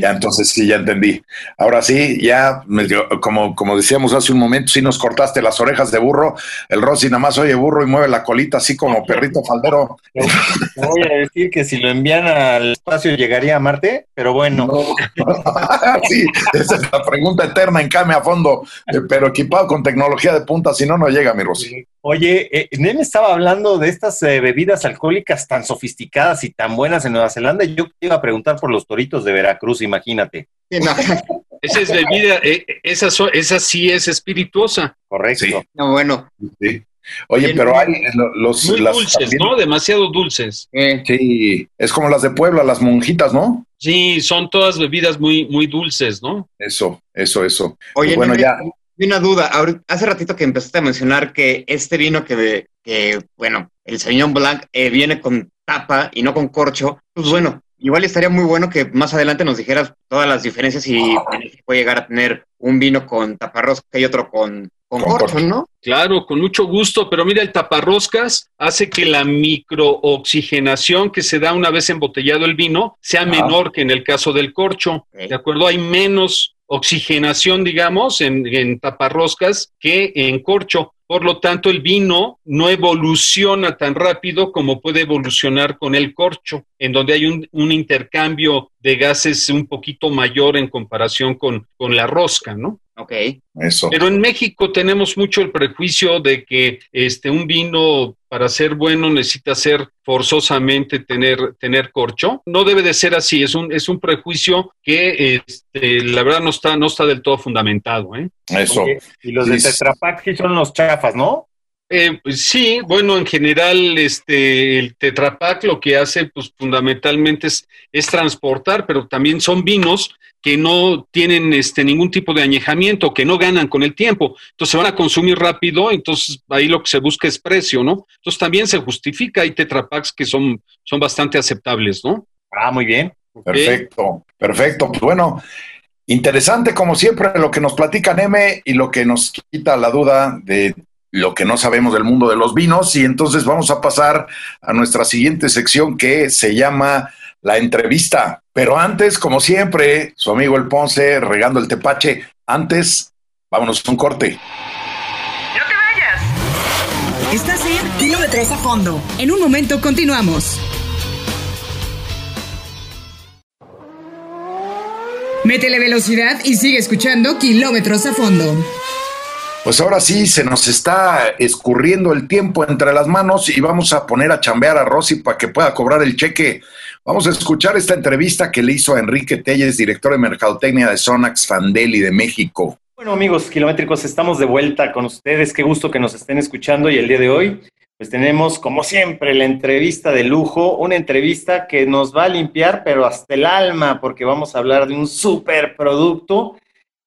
Ya entonces sí, ya entendí. Ahora sí, ya, como, como decíamos hace un momento, si nos cortaste las orejas de burro. El Rosy nada más oye burro y mueve la colita así como perrito faldero. Voy a decir que si lo envían al espacio llegaría a Marte, pero bueno. sí, esa es la pregunta eterna en Came a fondo, eh, pero equipado con tecnología de punta, si no, no llega, mi Rosy. Oye, eh, Nene estaba hablando de estas eh, bebidas alcohólicas tan sofisticadas y tan buenas en Nueva Zelanda. Yo iba a preguntar por los toritos de Veracruz, imagínate. esa es bebida, eh, esa, esa sí es espirituosa. Correcto. No, bueno. Oye, pero hay los... Muy dulces, ¿no? Demasiado dulces. Sí, es como las de Puebla, las monjitas, ¿no? Sí, son todas bebidas muy, muy dulces, ¿no? Eso, eso, eso. Oye, bueno, ya una duda. hace ratito que empezaste a mencionar que este vino que, que bueno, el Sauvignon Blanc eh, viene con tapa y no con corcho. Pues bueno, igual estaría muy bueno que más adelante nos dijeras todas las diferencias y puede llegar a tener un vino con taparrosca y otro con, con, corcho, ¿no? Claro, con mucho gusto, pero mira, el taparroscas hace que la microoxigenación que se da una vez embotellado el vino sea menor que en el caso del corcho. ¿De acuerdo? Hay menos oxigenación, digamos, en, taparroscas que en corcho. Por lo tanto el vino no evoluciona tan rápido como puede evolucionar con el corcho, en donde hay un, intercambio de gases un poquito mayor en comparación con, con la rosca, ¿no? Ok. Eso. Pero en México tenemos mucho el prejuicio de que este, un vino para ser bueno necesita ser forzosamente tener, tener corcho. No debe de ser así, es un, es un prejuicio que este, la verdad no está, no está del todo fundamentado. ¿eh? Eso. Y los de Sí. Tetra Pak sí son los chafas, ¿no? Eh, pues sí, bueno, en general, este, el Tetra Pak lo que hace, pues fundamentalmente es, es transportar, pero también son vinos que no tienen este, ningún tipo de añejamiento, que no ganan con el tiempo. Entonces se van a consumir rápido, entonces ahí lo que se busca es precio, ¿no? Entonces también se justifica, hay Tetra Paks que son, son bastante aceptables, ¿no? Ah, muy bien. Perfecto, perfecto. Pues bueno, interesante como siempre lo que nos platica Neme y lo que nos quita la duda de lo que no sabemos del mundo de los vinos. Y entonces vamos a pasar a nuestra siguiente sección que se llama la entrevista. Pero antes, como siempre, su amigo el Ponce regando el tepache. Antes, vámonos a un corte. ¡No te vayas! Estás en Kilómetros a Fondo. En un momento continuamos. Métele velocidad y sigue escuchando Kilómetros a Fondo. Pues ahora sí, se nos está escurriendo el tiempo entre las manos y vamos a poner a chambear a Rosy para que pueda cobrar el cheque. Vamos a escuchar esta entrevista que le hizo Enrique Telles, director de Mercadotecnia de Sonax Fandeli de México. Bueno, amigos kilométricos, estamos de vuelta con ustedes. Qué gusto que nos estén escuchando y el día de hoy, pues tenemos, como siempre, la entrevista de lujo, una entrevista que nos va a limpiar, pero hasta el alma, porque vamos a hablar de un super producto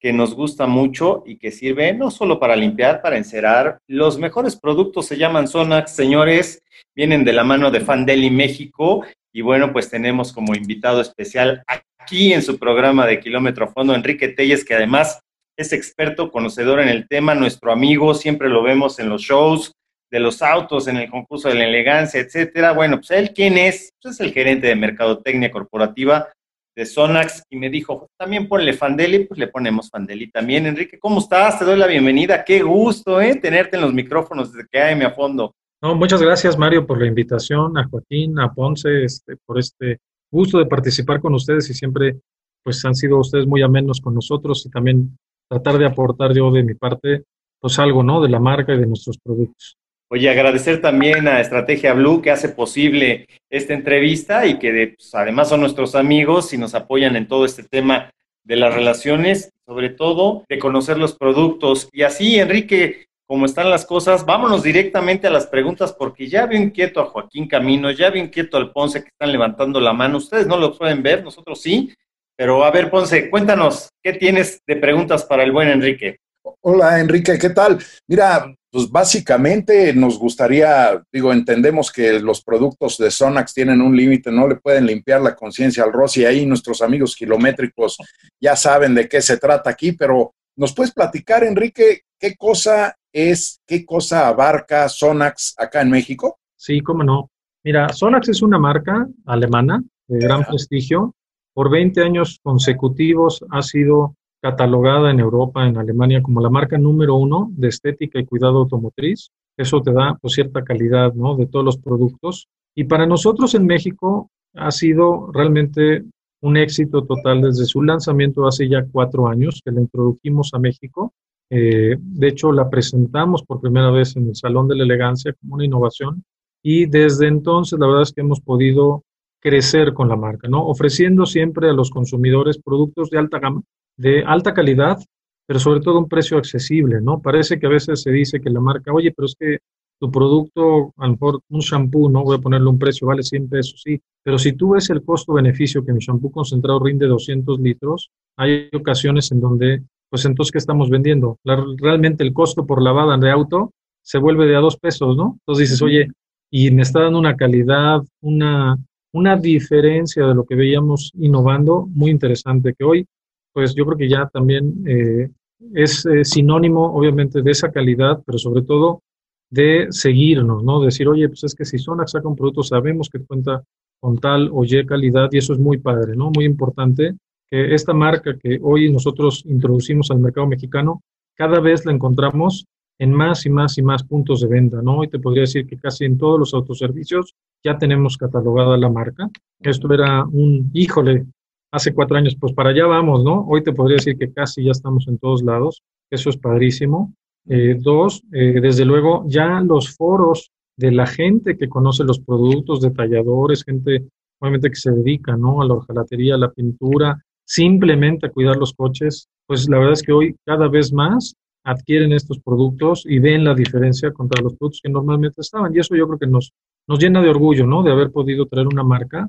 que nos gusta mucho y que sirve no solo para limpiar, para encerar. Los mejores productos se llaman Sonax, señores, vienen de la mano de Fandeli México. Y bueno, pues tenemos como invitado especial aquí en su programa de Kilómetro Fondo, Enrique Telles, que además es experto, conocedor en el tema, nuestro amigo, siempre lo vemos en los shows de los autos, en el concurso de la elegancia, etcétera. Bueno, pues él, ¿quién es? Pues es el gerente de Mercadotecnia Corporativa de Sonax y me dijo, también ponle Fandeli, pues le ponemos Fandeli también. Enrique, ¿cómo estás? Te doy la bienvenida. Qué gusto, ¿eh? Tenerte en los micrófonos desde que AM a fondo. No, muchas gracias, Mario, por la invitación, a Joaquín, a Ponce, este, por este gusto de participar con ustedes y siempre, pues, han sido ustedes muy amenos con nosotros y también tratar de aportar yo de mi parte, pues, algo, ¿no? De la marca y de nuestros productos. Oye, agradecer también a Estrategia Blue que hace posible esta entrevista y que pues, además son nuestros amigos y nos apoyan en todo este tema de las relaciones, sobre todo de conocer los productos. Y así, Enrique, como están las cosas, vámonos directamente a las preguntas porque ya veo inquieto a Joaquín Camino, ya veo inquieto al Ponce que están levantando la mano. Ustedes no lo pueden ver, nosotros sí. Pero a ver, Ponce, cuéntanos, ¿qué tienes de preguntas para el buen Enrique? Hola Enrique, ¿qué tal? Mira, pues básicamente nos gustaría, digo, entendemos que los productos de Sonax tienen un límite, no le pueden limpiar la conciencia al Rossi, ahí nuestros amigos kilométricos ya saben de qué se trata aquí, pero ¿nos puedes platicar, Enrique, qué cosa es, qué cosa abarca Sonax acá en México? Sí, cómo no. Mira, Sonax es una marca alemana de gran prestigio. Por 20 años consecutivos ha sido catalogada en Europa, en Alemania, como la marca número uno de estética y cuidado automotriz. Eso te da pues, cierta calidad ¿no? de todos los productos. Y para nosotros en México ha sido realmente un éxito total desde su lanzamiento hace ya cuatro años que la introdujimos a México. Eh, de hecho, la presentamos por primera vez en el Salón de la Elegancia como una innovación y desde entonces la verdad es que hemos podido crecer con la marca, ¿no? Ofreciendo siempre a los consumidores productos de alta gama, de alta calidad, pero sobre todo un precio accesible, ¿no? Parece que a veces se dice que la marca, oye, pero es que tu producto, a lo mejor un shampoo, ¿no? Voy a ponerle un precio, vale 100 pesos, sí, pero si tú ves el costo-beneficio que mi shampoo concentrado rinde 200 litros, hay ocasiones en donde, pues entonces, ¿qué estamos vendiendo? La, realmente el costo por lavada de auto se vuelve de a dos pesos, ¿no? Entonces dices, oye, y me está dando una calidad, una, una diferencia de lo que veíamos innovando muy interesante, que hoy, pues yo creo que ya también eh, es eh, sinónimo, obviamente, de esa calidad, pero sobre todo de seguirnos, ¿no? Decir, oye, pues es que si Sonax saca un producto, sabemos que cuenta con tal o Y calidad y eso es muy padre, ¿no? Muy importante que esta marca que hoy nosotros introducimos al mercado mexicano, cada vez la encontramos en más y más y más puntos de venta, ¿no? Hoy te podría decir que casi en todos los autoservicios ya tenemos catalogada la marca. Esto era un, híjole, hace cuatro años, pues para allá vamos, ¿no? Hoy te podría decir que casi ya estamos en todos lados. Eso es padrísimo. Eh, dos, eh, desde luego, ya los foros de la gente que conoce los productos, detalladores, gente obviamente que se dedica, ¿no? A la hojalatería, a la pintura, simplemente a cuidar los coches, pues la verdad es que hoy cada vez más adquieren estos productos y ven la diferencia contra los productos que normalmente estaban. Y eso yo creo que nos, nos llena de orgullo, ¿no? De haber podido traer una marca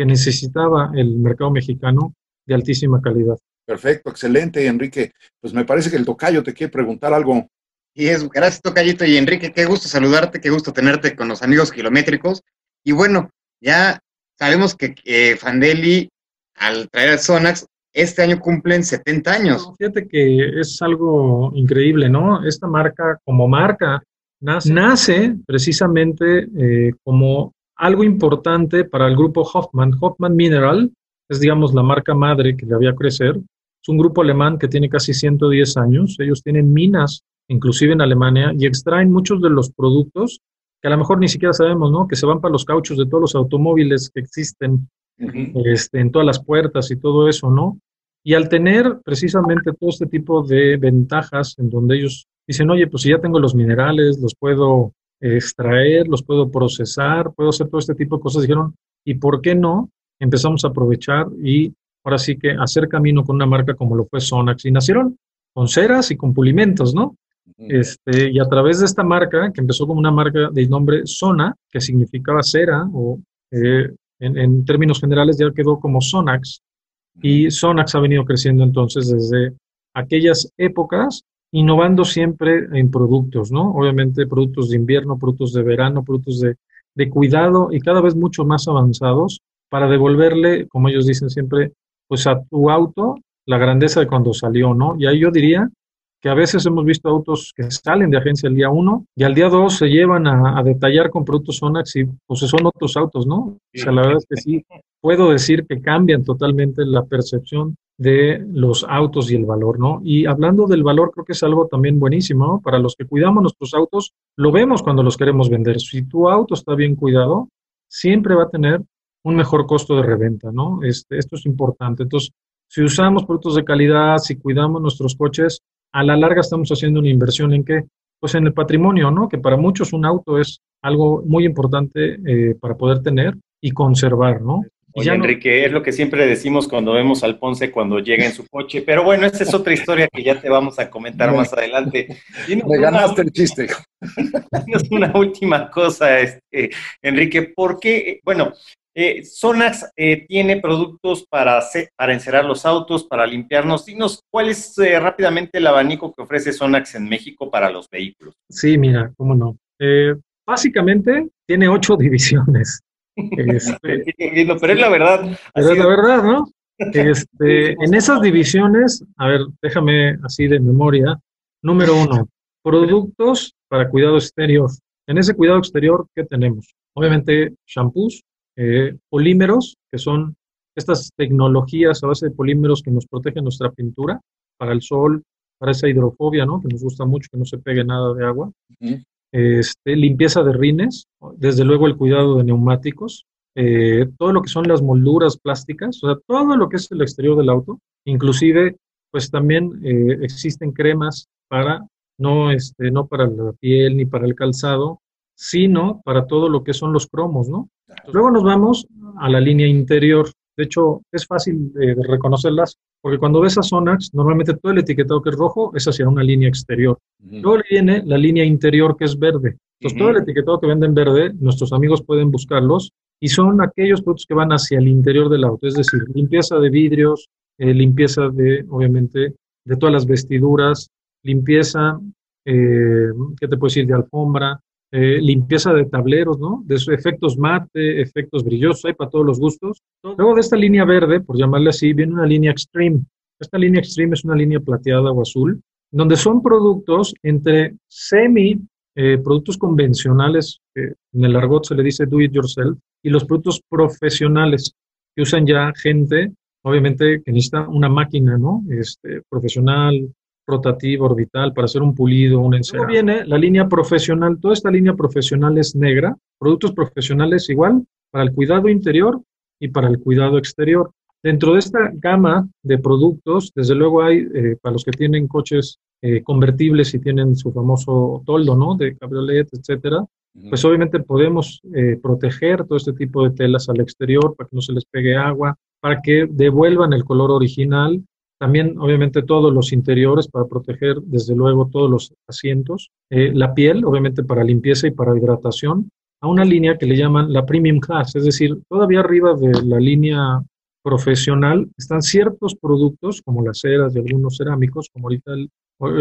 que necesitaba el mercado mexicano de altísima calidad. Perfecto, excelente, Enrique. Pues me parece que el tocayo te quiere preguntar algo. Y es, gracias, tocayito. Y Enrique, qué gusto saludarte, qué gusto tenerte con los amigos kilométricos. Y bueno, ya sabemos que eh, Fandeli, al traer a Sonax, este año cumplen 70 años. Fíjate que es algo increíble, ¿no? Esta marca, como marca, nace, precisamente eh, como algo importante para el grupo Hoffman. Hoffman Mineral es, digamos, la marca madre que le había crecer. Es un grupo alemán que tiene casi 110 años. Ellos tienen minas, inclusive en Alemania, y extraen muchos de los productos que a lo mejor ni siquiera sabemos, ¿no? Que se van para los cauchos de todos los automóviles que existen este, en todas las puertas y todo eso, ¿no? Y al tener precisamente todo este tipo de ventajas en donde ellos dicen, oye, pues si ya tengo los minerales, los puedo extraer, los puedo procesar, puedo hacer todo este tipo de cosas, dijeron, ¿y por qué no? Empezamos a aprovechar y ahora sí que hacer camino con una marca como lo fue Sonax. Y nacieron con ceras y con pulimentos, ¿no? Este, y a través de esta marca, que empezó como una marca de nombre Sona, que significaba cera, o eh, en, términos generales ya quedó como Sonax, y Sonax ha venido creciendo entonces desde aquellas épocas, innovando siempre en productos, ¿no? Obviamente productos de invierno, productos de verano, productos de, de cuidado y cada vez mucho más avanzados para devolverle, como ellos dicen siempre, pues a tu auto la grandeza de cuando salió, ¿no? Y ahí yo diría que a veces hemos visto autos que salen de agencia el día 1 y al día 2 se llevan a, detallar con productos Sonax y pues son otros autos, ¿no? O sea, la verdad es que sí, puedo decir que cambian totalmente la percepción de los autos y el valor, ¿no? Y hablando del valor, creo que es algo también buenísimo, ¿no? Para los que cuidamos nuestros autos, lo vemos cuando los queremos vender. Si tu auto está bien cuidado, siempre va a tener un mejor costo de reventa, ¿no? Este, esto es importante. Entonces, si usamos productos de calidad, si cuidamos nuestros coches, a la larga estamos haciendo una inversión en qué? Pues en el patrimonio, ¿no? Que para muchos un auto es algo muy importante eh, para poder tener y conservar, ¿no? Oye, Enrique, es lo que siempre decimos cuando vemos al Ponce cuando llega en su coche, pero bueno, esa es otra historia que ya te vamos a comentar más adelante. Me ganaste el chiste. una última cosa, este, Enrique, ¿por qué? Bueno, eh, Sonax eh, tiene productos para, para encerar los autos, para limpiarnos. Dinos, ¿cuál es eh, rápidamente el abanico que ofrece Sonax en México para los vehículos? Sí, mira, cómo no. básicamente tiene ocho divisiones. Este, pero es la verdad. Pero es la verdad, ¿no? Este, en esas divisiones, a ver, déjame así de memoria. Número uno, productos para cuidado exterior. En ese cuidado exterior, ¿qué tenemos? Obviamente, shampoos, eh, polímeros, que son estas tecnologías a base de polímeros que nos protegen nuestra pintura para el sol, para esa hidrofobia, ¿no? Que nos gusta mucho que no se pegue nada de agua. Este, limpieza de rines, desde luego el cuidado de neumáticos, eh, todo lo que son las molduras plásticas, o sea, todo lo que es el exterior del auto, inclusive, pues también eh, existen cremas para, no, este, no para la piel ni para el calzado, sino para todo lo que son los cromos, ¿no? Luego nos vamos a la línea interior. De hecho, es fácil de reconocerlas porque cuando ves a Sonax, normalmente todo el etiquetado que es rojo es hacia una línea exterior. Luego viene la línea interior que es verde. Entonces, todo el etiquetado que venden verde, nuestros amigos pueden buscarlos y son aquellos productos que van hacia el interior del auto, es decir, limpieza de vidrios, eh, limpieza de, obviamente, de todas las vestiduras, limpieza, eh, ¿qué te puedo decir?, de alfombra, eh, limpieza de tableros, ¿no? De esos efectos mate, efectos brillosos, hay para todos los gustos. Luego de esta línea verde, por llamarle así, viene una línea extreme. Esta línea extreme es una línea plateada o azul, donde son productos entre semi, eh, productos convencionales, en el argot se le dice do it yourself, y los productos profesionales, que usan ya gente, obviamente, que necesita una máquina, ¿no? Este, profesional, rotativo, orbital, para hacer un pulido, un encerado. viene la línea profesional, toda esta línea profesional es negra, productos profesionales igual para el cuidado interior y para el cuidado exterior. Dentro de esta gama de productos, desde luego hay, eh, para los que tienen coches eh, convertibles y tienen su famoso toldo, ¿no? De cabriolet, etcétera, pues obviamente podemos eh, proteger todo este tipo de telas al exterior para que no se les pegue agua, para que devuelvan el color original. También, obviamente, todos los interiores para proteger, desde luego, todos los asientos. la piel, obviamente, para limpieza y para hidratación. A una línea que le llaman la Premium Class, es decir, todavía arriba de la línea profesional están ciertos productos, como las ceras de algunos cerámicos, como ahorita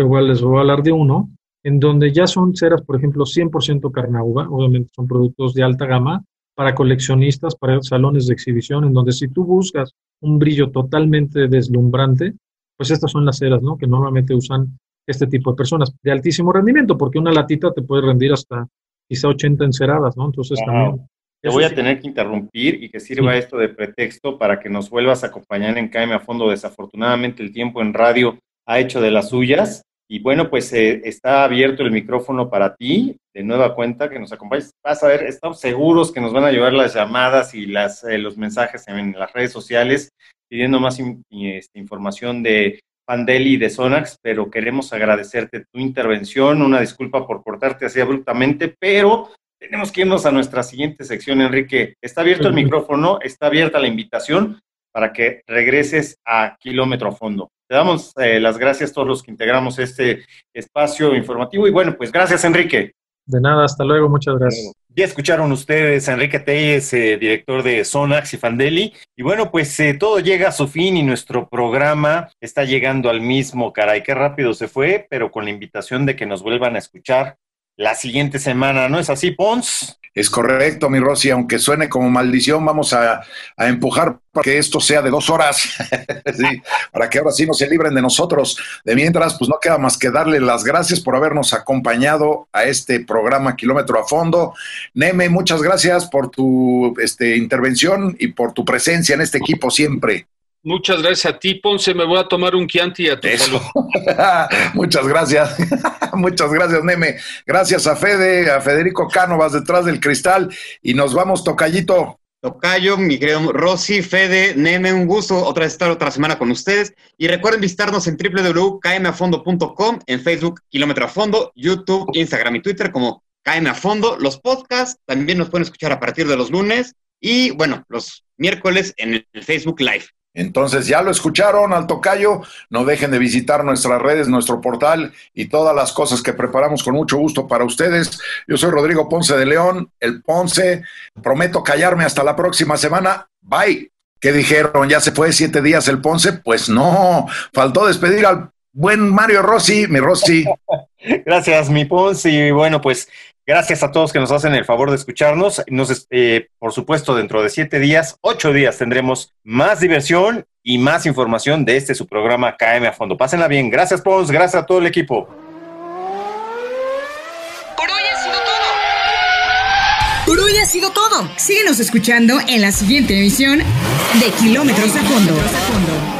igual les voy a hablar de uno, en donde ya son ceras, por ejemplo, 100% carnauba, obviamente son productos de alta gama, para coleccionistas, para salones de exhibición, en donde si tú buscas un brillo totalmente deslumbrante, pues estas son las ceras, ¿no? Que normalmente usan este tipo de personas de altísimo rendimiento, porque una latita te puede rendir hasta quizá 80 enceradas, ¿no? Entonces también te voy a tener que interrumpir y que sirva esto de pretexto para que nos vuelvas a acompañar en KM a fondo. Desafortunadamente el tiempo en radio ha hecho de las suyas. Y bueno, pues eh, está abierto el micrófono para ti, de nueva cuenta, que nos acompañes. Vas a ver, estamos seguros que nos van a llevar las llamadas y las, eh, los mensajes en las redes sociales pidiendo más este, información de Pandeli y de Sonax, pero queremos agradecerte tu intervención. Una disculpa por cortarte así abruptamente, pero tenemos que irnos a nuestra siguiente sección, Enrique. Está abierto el micrófono, está abierta la invitación para que regreses a Kilómetro a Fondo. Te damos eh, las gracias a todos los que integramos este espacio informativo y bueno, pues gracias, Enrique. De nada, hasta luego, muchas gracias. Ya escucharon ustedes a Enrique Telles, eh, director de Sonax y Fandeli. Y bueno, pues eh, todo llega a su fin y nuestro programa está llegando al mismo. Caray, qué rápido se fue, pero con la invitación de que nos vuelvan a escuchar la siguiente semana, ¿no es así, Pons? Es correcto, mi Rosy, aunque suene como maldición, vamos a, empujar para que esto sea de dos horas, para que ahora sí no se libren de nosotros. De mientras, pues no queda más que darle las gracias por habernos acompañado a este programa Kilómetro a Fondo. Neme, muchas gracias por tu este, intervención y por tu presencia en este equipo siempre. Muchas gracias a ti, Ponce. Me voy a tomar un Chianti a tu salud. Muchas gracias. Muchas gracias, Neme. Gracias a Fede, a Federico Cánovas detrás del cristal. Y nos vamos, Tocayito. Tocayo, mi querido Rosy, Fede, Neme, un gusto otra vez estar otra semana con ustedes. Y recuerden visitarnos en www.kmafondo.com, en Facebook Kilómetro a Fondo, YouTube, Instagram y Twitter como KM a Fondo. Los podcasts también nos pueden escuchar a partir de los lunes y, bueno, los miércoles en el Facebook Live. Entonces, ya lo escucharon al tocayo, no dejen de visitar nuestras redes, nuestro portal y todas las cosas que preparamos con mucho gusto para ustedes. Yo soy Rodrigo Ponce de León, el Ponce. Prometo callarme hasta la próxima semana. Bye. ¿Qué dijeron? ¿Ya se fue siete días el Ponce? Pues no, faltó despedir al buen Mario Rossi, mi Rossi. Gracias, mi Ponce. Y bueno, pues Gracias a todos que nos hacen el favor de escucharnos. Nos, eh, por supuesto, dentro de siete días, ocho días, tendremos más diversión y más información de este su programa KM a fondo. Pásenla bien. Gracias, Pons. Gracias a todo el equipo. Por hoy ha sido todo. Por hoy ha sido todo. Síguenos escuchando en la siguiente emisión de Kilómetros a Fondo.